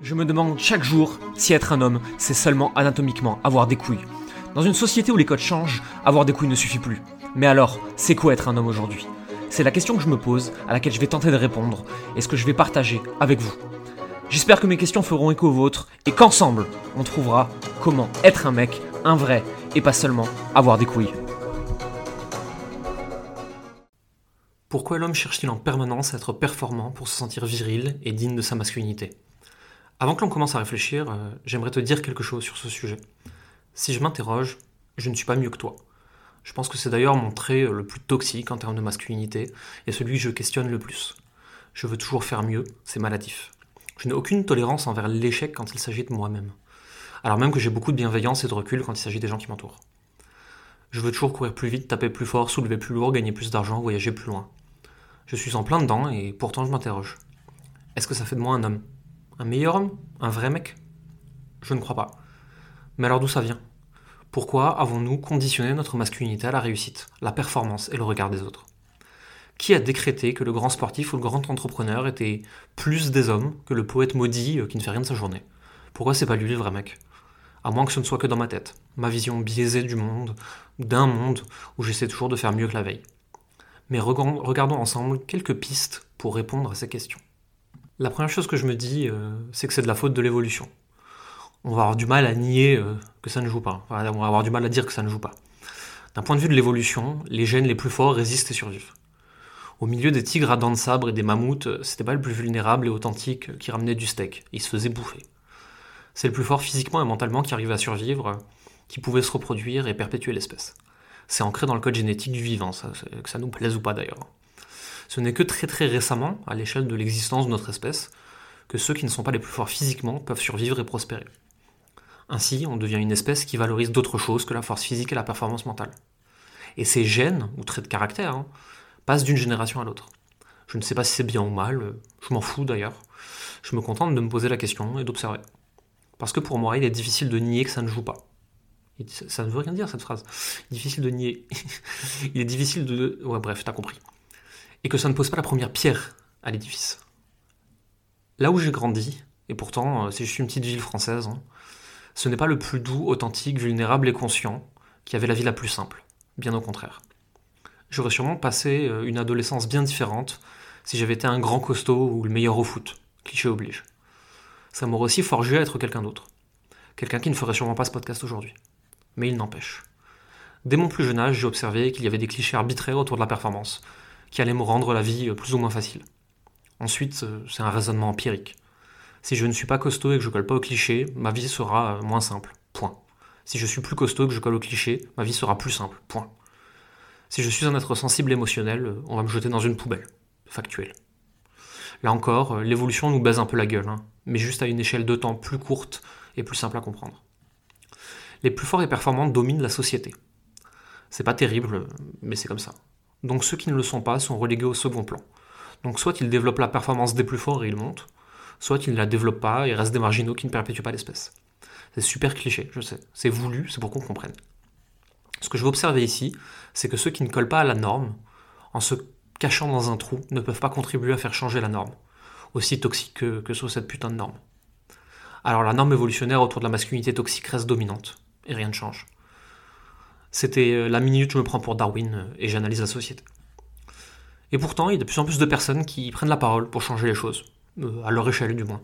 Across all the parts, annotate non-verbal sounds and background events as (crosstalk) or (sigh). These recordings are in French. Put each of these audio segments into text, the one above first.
Je me demande chaque jour si être un homme, c'est seulement anatomiquement avoir des couilles. Dans une société où les codes changent, avoir des couilles ne suffit plus. Mais alors, c'est quoi être un homme aujourd'hui? C'est la question que je me pose, à laquelle je vais tenter de répondre, et ce que je vais partager avec vous. J'espère que mes questions feront écho aux vôtres, et qu'ensemble, on trouvera comment être un mec, un vrai, et pas seulement avoir des couilles. Pourquoi l'homme cherche-t-il en permanence à être performant pour se sentir viril et digne de sa masculinité? Avant que l'on commence à réfléchir, euh, j'aimerais te dire quelque chose sur ce sujet. Si je m'interroge, je ne suis pas mieux que toi. Je pense que c'est d'ailleurs mon trait euh, le plus toxique en termes de masculinité et celui que je questionne le plus. Je veux toujours faire mieux, c'est maladif. Je n'ai aucune tolérance envers l'échec quand il s'agit de moi-même. Alors même que j'ai beaucoup de bienveillance et de recul quand il s'agit des gens qui m'entourent. Je veux toujours courir plus vite, taper plus fort, soulever plus lourd, gagner plus d'argent, voyager plus loin. Je suis en plein dedans et pourtant je m'interroge. Est-ce que ça fait de moi un homme? Un meilleur homme? Un vrai mec? Je ne crois pas. Mais alors d'où ça vient? Pourquoi avons-nous conditionné notre masculinité à la réussite, la performance et le regard des autres? Qui a décrété que le grand sportif ou le grand entrepreneur était plus des hommes que le poète maudit euh, qui ne fait rien de sa journée? Pourquoi c'est pas lui le vrai mec? À moins que ce ne soit que dans ma tête, ma vision biaisée du monde, d'un monde où j'essaie toujours de faire mieux que la veille. Mais regardons ensemble quelques pistes pour répondre à ces questions. La première chose que je me dis, euh, c'est que c'est de la faute de l'évolution. On va avoir du mal à nier euh, que ça ne joue pas. on va avoir du mal à dire que ça ne joue pas. D'un point de vue de l'évolution, les gènes les plus forts résistent et survivent. Au milieu des tigres à dents de sabre et des mammouths, c'était pas le plus vulnérable et authentique qui ramenait du steak. Il se faisait bouffer. C'est le plus fort physiquement et mentalement qui arrivait à survivre, qui pouvait se reproduire et perpétuer l'espèce. C'est ancré dans le code génétique du vivant, que ça nous plaise ou pas d'ailleurs. Ce n'est que très très récemment, à l'échelle de l'existence de notre espèce, que ceux qui ne sont pas les plus forts physiquement peuvent survivre et prospérer. Ainsi, on devient une espèce qui valorise d'autres choses que la force physique et la performance mentale. Et ces gènes, ou traits de caractère, hein, passent d'une génération à l'autre. Je ne sais pas si c'est bien ou mal, je m'en fous d'ailleurs. Je me contente de me poser la question et d'observer. Parce que pour moi, il est difficile de nier que ça ne joue pas. Ça ne veut rien dire cette phrase. Difficile de nier. (laughs) il est difficile de... Ouais bref, t'as compris et que ça ne pose pas la première pierre à l'édifice. Là où j'ai grandi, et pourtant euh, c'est juste une petite ville française, hein, ce n'est pas le plus doux, authentique, vulnérable et conscient qui avait la vie la plus simple, bien au contraire. J'aurais sûrement passé euh, une adolescence bien différente si j'avais été un grand costaud ou le meilleur au foot, cliché oblige. Ça m'aurait aussi forgé à être quelqu'un d'autre. Quelqu'un qui ne ferait sûrement pas ce podcast aujourd'hui. Mais il n'empêche. Dès mon plus jeune âge, j'ai observé qu'il y avait des clichés arbitraires autour de la performance, qui allait me rendre la vie plus ou moins facile. Ensuite, euh, c'est un raisonnement empirique. Si je ne suis pas costaud et que je colle pas au cliché, ma vie sera euh, moins simple. Point. Si je suis plus costaud et que je colle au cliché, ma vie sera plus simple. Point. Si je suis un être sensible émotionnel, euh, on va me jeter dans une poubelle. Factuel. Là encore, l'évolution nous baise un peu la gueule, hein, mais juste à une échelle de temps plus courte et plus simple à comprendre. Les plus forts et performants dominent la société. C'est pas terrible, mais c'est comme ça. Donc ceux qui ne le sont pas sont relégués au second plan. Donc soit ils développent la performance des plus forts et ils montent, soit ils ne la développent pas et restent des marginaux qui ne perpétuent pas l'espèce. C'est super cliché, je sais. C'est voulu, c'est pour qu'on comprenne. Ce que je veux observer ici, c'est que ceux qui ne collent pas à la norme, en se cachant dans un trou, ne peuvent pas contribuer à faire changer la norme, aussi toxique que, que soit cette putain de norme. Alors la norme évolutionnaire autour de la masculinité toxique reste dominante, et rien ne change. C'était euh, la minute je me prends pour Darwin euh, et j'analyse la société. Et pourtant, il y a de plus en plus de personnes qui prennent la parole pour changer les choses, euh, à leur échelle du moins.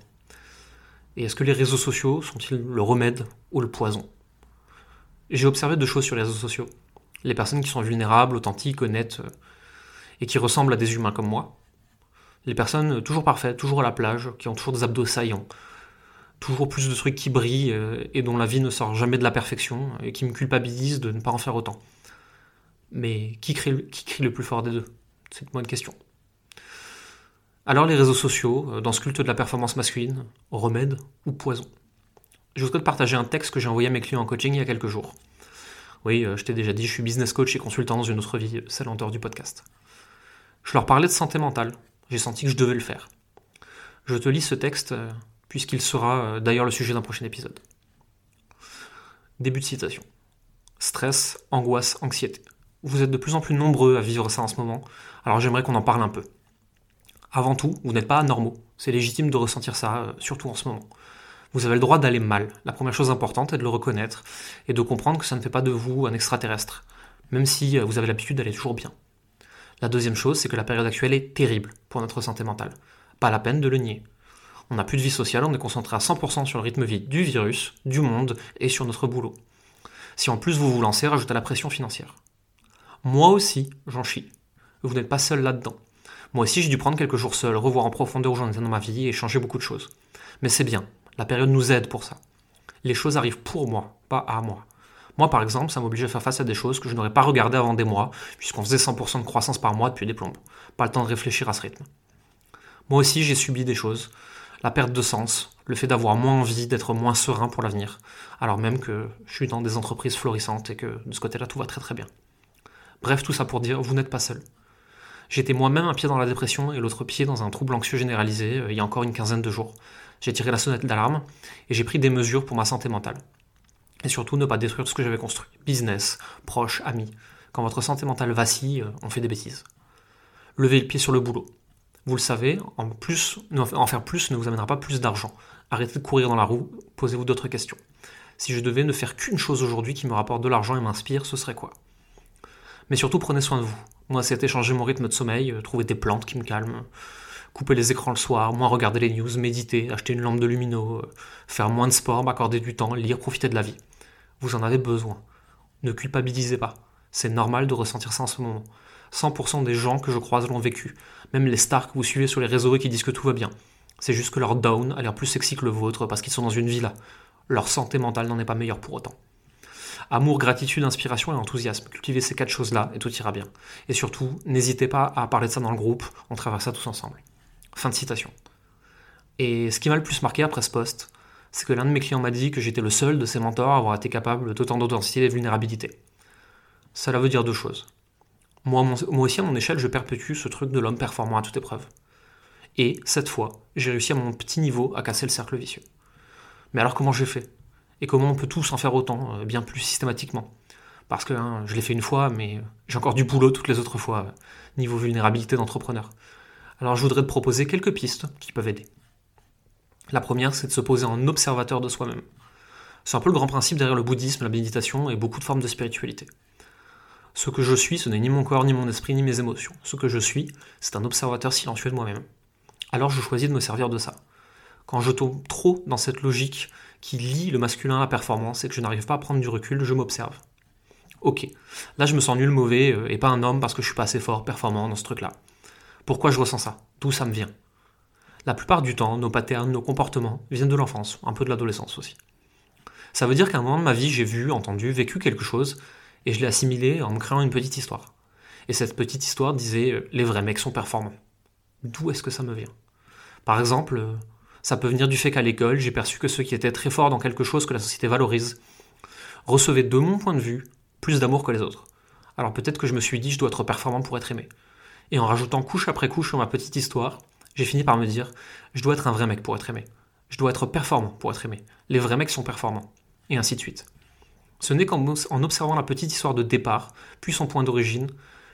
Et est-ce que les réseaux sociaux sont-ils le remède ou le poison? J'ai observé deux choses sur les réseaux sociaux. Les personnes qui sont vulnérables, authentiques, honnêtes, et qui ressemblent à des humains comme moi. Les personnes toujours parfaites, toujours à la plage, qui ont toujours des abdos saillants, toujours plus de trucs qui brillent euh, et dont la vie ne sort jamais de la perfection et qui me culpabilisent de ne pas en faire autant. Mais qui crie, le plus fort des deux? C'est une question. Alors les réseaux sociaux, euh, dans ce culte de la performance masculine, remède ou poison? Je voudrais te partager un texte que j'ai envoyé à mes clients en coaching il y a quelques jours. Oui, euh, je t'ai déjà dit, je suis business coach et consultant dans une autre vie, celle en dehors du podcast. Je leur parlais de santé mentale. J'ai senti que je devais le faire. Je te lis ce texte puisqu'il sera euh, d'ailleurs le sujet d'un prochain épisode. Début de citation. Stress, angoisse, anxiété. Vous êtes de plus en plus nombreux à vivre ça en ce moment, alors j'aimerais qu'on en parle un peu. Avant tout, vous n'êtes pas anormaux. C'est légitime de ressentir ça, euh, surtout en ce moment. Vous avez le droit d'aller mal. La première chose importante est de le reconnaître et de comprendre que ça ne fait pas de vous un extraterrestre, même si euh, vous avez l'habitude d'aller toujours bien. La deuxième chose, c'est que la période actuelle est terrible pour notre santé mentale. Pas la peine de le nier. On n'a plus de vie sociale, on est concentré à 100% sur le rythme vie du virus, du monde et sur notre boulot. Si en plus vous vous lancez, rajoutez la pression financière. Moi aussi, j'en chie. Vous n'êtes pas seul là-dedans. Moi aussi, j'ai dû prendre quelques jours seul, revoir en profondeur où j'en étais dans ma vie et changer beaucoup de choses. Mais c'est bien, la période nous aide pour ça. Les choses arrivent pour moi, pas à moi. Moi, par exemple, ça m'oblige à faire face à des choses que je n'aurais pas regardées avant des mois, puisqu'on faisait 100% de croissance par mois depuis des plombes. Pas le temps de réfléchir à ce rythme. Moi aussi, j'ai subi des choses. La perte de sens, le fait d'avoir moins envie, d'être moins serein pour l'avenir, alors même que je suis dans des entreprises florissantes et que de ce côté-là, tout va très très bien. Bref, tout ça pour dire, vous n'êtes pas seul. J'étais moi-même un pied dans la dépression et l'autre pied dans un trouble anxieux généralisé euh, il y a encore une quinzaine de jours. J'ai tiré la sonnette d'alarme et j'ai pris des mesures pour ma santé mentale. Et surtout ne pas détruire ce que j'avais construit. Business, proches, amis. Quand votre santé mentale vacille, euh, on fait des bêtises. Levez le pied sur le boulot. Vous le savez, en, plus, en faire plus ne vous amènera pas plus d'argent. Arrêtez de courir dans la roue, posez-vous d'autres questions. Si je devais ne faire qu'une chose aujourd'hui qui me rapporte de l'argent et m'inspire, ce serait quoi? Mais surtout, prenez soin de vous. Moi, c'était changer mon rythme de sommeil, euh, trouver des plantes qui me calment, couper les écrans le soir, moins regarder les news, méditer, acheter une lampe de lumino, euh, faire moins de sport, m'accorder du temps, lire, profiter de la vie. Vous en avez besoin. Ne culpabilisez pas. C'est normal de ressentir ça en ce moment. 100% des gens que je croise l'ont vécu. Même les stars que vous suivez sur les réseaux et qui disent que tout va bien. C'est juste que leur down a l'air plus sexy que le vôtre parce qu'ils sont dans une villa. Leur santé mentale n'en est pas meilleure pour autant. Amour, gratitude, inspiration et enthousiasme. Cultivez ces quatre choses-là et tout ira bien. Et surtout, n'hésitez pas à parler de ça dans le groupe, on travaille ça tous ensemble. Fin de citation. Et ce qui m'a le plus marqué après ce post, c'est que l'un de mes clients m'a dit que j'étais le seul de ses mentors à avoir été capable d'autant d'authenticité et de vulnérabilité. Cela veut dire deux choses. Moi, aussi, à mon échelle, je perpétue ce truc de l'homme performant à toute épreuve. Et, cette fois, j'ai réussi à mon petit niveau à casser le cercle vicieux. Mais alors comment j'ai fait Et comment on peut tous en faire autant, euh, bien plus systématiquement? Parce que hein, je l'ai fait une fois, mais j'ai encore du boulot toutes les autres fois, euh, niveau vulnérabilité d'entrepreneur. Alors je voudrais te proposer quelques pistes qui peuvent aider. La première, c'est de se poser en observateur de soi-même. C'est un peu le grand principe derrière le bouddhisme, la méditation et beaucoup de formes de spiritualité. Ce que je suis, ce n'est ni mon corps, ni mon esprit, ni mes émotions. Ce que je suis, c'est un observateur silencieux de moi-même. Alors je choisis de me servir de ça. Quand je tombe trop dans cette logique qui lie le masculin à la performance et que je n'arrive pas à prendre du recul, je m'observe. Ok, là je me sens nul, mauvais, euh, et pas un homme parce que je suis pas assez fort, performant dans ce truc-là. Pourquoi je ressens ça? D'où ça me vient? La plupart du temps, nos patterns, nos comportements viennent de l'enfance, un peu de l'adolescence aussi. Ça veut dire qu'à un moment de ma vie, j'ai vu, entendu, vécu quelque chose et je l'ai assimilé en me créant une petite histoire. Et cette petite histoire disait euh, les vrais mecs sont performants. D'où est-ce que ça me vient? Par exemple, euh, ça peut venir du fait qu'à l'école, j'ai perçu que ceux qui étaient très forts dans quelque chose que la société valorise recevaient de mon point de vue plus d'amour que les autres. Alors peut-être que je me suis dit je dois être performant pour être aimé. Et en rajoutant couche après couche sur ma petite histoire, j'ai fini par me dire je dois être un vrai mec pour être aimé. Je dois être performant pour être aimé. Les vrais mecs sont performants. Et ainsi de suite. Ce n'est qu'en observant la petite histoire de départ, puis son point d'origine,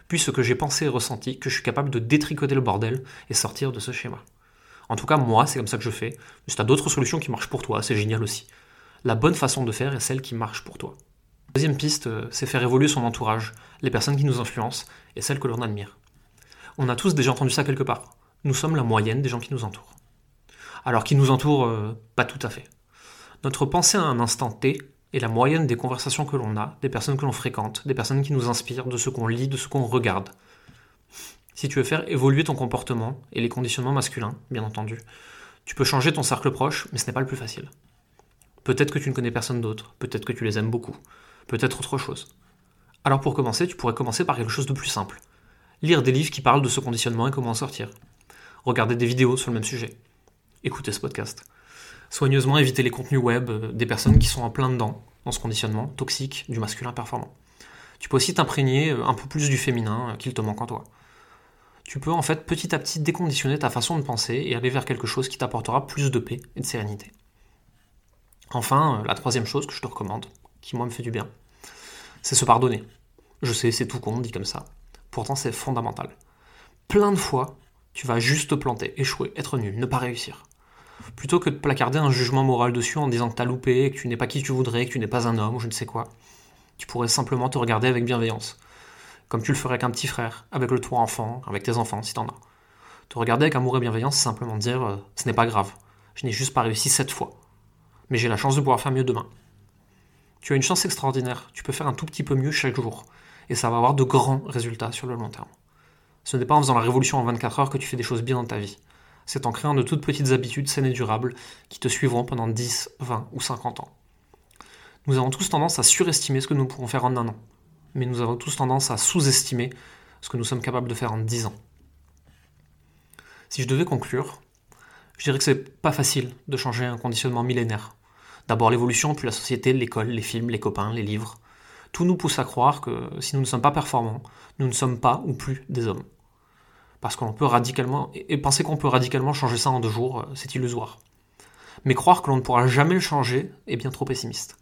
puis ce que j'ai pensé et ressenti, que je suis capable de détricoter le bordel et sortir de ce schéma. En tout cas, moi, c'est comme ça que je fais. Si tu as d'autres solutions qui marchent pour toi, c'est génial aussi. La bonne façon de faire est celle qui marche pour toi. Deuxième piste, euh, c'est faire évoluer son entourage, les personnes qui nous influencent et celles que l'on admire. On a tous déjà entendu ça quelque part. Nous sommes la moyenne des gens qui nous entourent. Alors qui nous entourent, euh, pas tout à fait. Notre pensée à un instant T et la moyenne des conversations que l'on a, des personnes que l'on fréquente, des personnes qui nous inspirent, de ce qu'on lit, de ce qu'on regarde. Si tu veux faire évoluer ton comportement et les conditionnements masculins, bien entendu, tu peux changer ton cercle proche, mais ce n'est pas le plus facile. Peut-être que tu ne connais personne d'autre, peut-être que tu les aimes beaucoup, peut-être autre chose. Alors pour commencer, tu pourrais commencer par quelque chose de plus simple. Lire des livres qui parlent de ce conditionnement et comment en sortir. Regarder des vidéos sur le même sujet. Écouter ce podcast soigneusement éviter les contenus web euh, des personnes qui sont en plein dedans, dans ce conditionnement toxique du masculin performant. Tu peux aussi t'imprégner euh, un peu plus du féminin euh, qu'il te manque en toi. Tu peux en fait petit à petit déconditionner ta façon de penser et aller vers quelque chose qui t'apportera plus de paix et de sérénité. Enfin, la troisième chose que je te recommande, qui moi me fait du bien, c'est se pardonner. Je sais, c'est tout con, dit comme ça. Pourtant, c'est fondamental. Plein de fois, Tu vas juste te planter, échouer, être nul, ne pas réussir. Plutôt que de placarder un jugement moral dessus en disant que t'as loupé, que tu n'es pas qui tu voudrais, que tu n'es pas un homme ou je ne sais quoi, tu pourrais simplement te regarder avec bienveillance. Comme tu le ferais avec un petit frère, avec le toi enfant, avec tes enfants si t'en as. Te regarder avec amour et bienveillance, c'est simplement dire euh, ce n'est pas grave, je n'ai juste pas réussi cette fois. Mais j'ai la chance de pouvoir faire mieux demain. Tu as une chance extraordinaire, tu peux faire un tout petit peu mieux chaque jour, et ça va avoir de grands résultats sur le long terme. Ce n'est pas en faisant la révolution en 24 heures que tu fais des choses bien dans ta vie. C'est en créant de toutes petites habitudes saines et durables qui te suivront pendant 10, 20 ou 50 ans. Nous avons tous tendance à surestimer ce que nous pourrons faire en un an, mais nous avons tous tendance à sous-estimer ce que nous sommes capables de faire en 10 ans. Si je devais conclure, je dirais que c'est pas facile de changer un conditionnement millénaire. D'abord l'évolution, puis la société, l'école, les films, les copains, les livres. Tout nous pousse à croire que si nous ne sommes pas performants, nous ne sommes pas ou plus des hommes. Parce qu'on peut radicalement. Et penser qu'on peut radicalement changer ça en deux jours, euh, c'est illusoire. Mais croire que l'on ne pourra jamais le changer est bien trop pessimiste.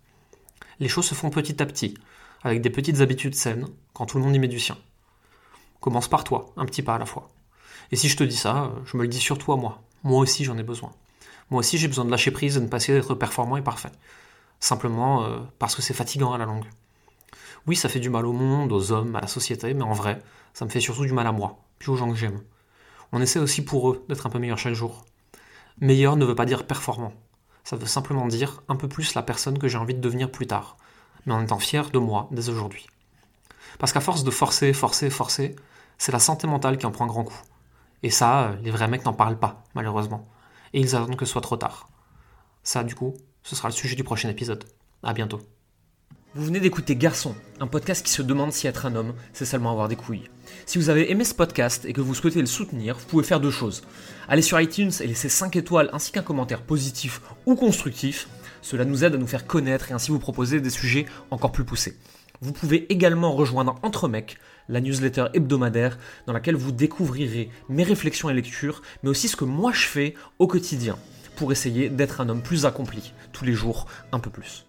Les choses se font petit à petit, avec des petites habitudes saines, quand tout le monde y met du sien. Commence par toi, un petit pas à la fois. Et si je te dis ça, euh, je me le dis surtout à moi. Moi aussi j'en ai besoin. Moi aussi j'ai besoin de lâcher prise et de ne pas essayer d'être performant et parfait. Simplement euh, parce que c'est fatigant à la longue. Oui, ça fait du mal au monde, aux hommes, à la société, mais en vrai, ça me fait surtout du mal à moi, puis aux gens que j'aime. On essaie aussi pour eux d'être un peu meilleur chaque jour. Meilleur ne veut pas dire performant. Ça veut simplement dire un peu plus la personne que j'ai envie de devenir plus tard, mais en étant fier de moi dès aujourd'hui. Parce qu'à force de forcer, forcer, forcer, c'est la santé mentale qui en prend un grand coup. Et ça, les vrais mecs n'en parlent pas, malheureusement. Et ils attendent que ce soit trop tard. Ça, du coup, ce sera le sujet du prochain épisode. À bientôt. Vous venez d'écouter Garçon, un podcast qui se demande si être un homme, c'est seulement avoir des couilles. Si vous avez aimé ce podcast et que vous souhaitez le soutenir, vous pouvez faire deux choses. Allez sur iTunes et laisser 5 étoiles ainsi qu'un commentaire positif ou constructif. Cela nous aide à nous faire connaître et ainsi vous proposer des sujets encore plus poussés. Vous pouvez également rejoindre Entre Mecs, la newsletter hebdomadaire dans laquelle vous découvrirez mes réflexions et lectures, mais aussi ce que moi je fais au quotidien pour essayer d'être un homme plus accompli, tous les jours un peu plus.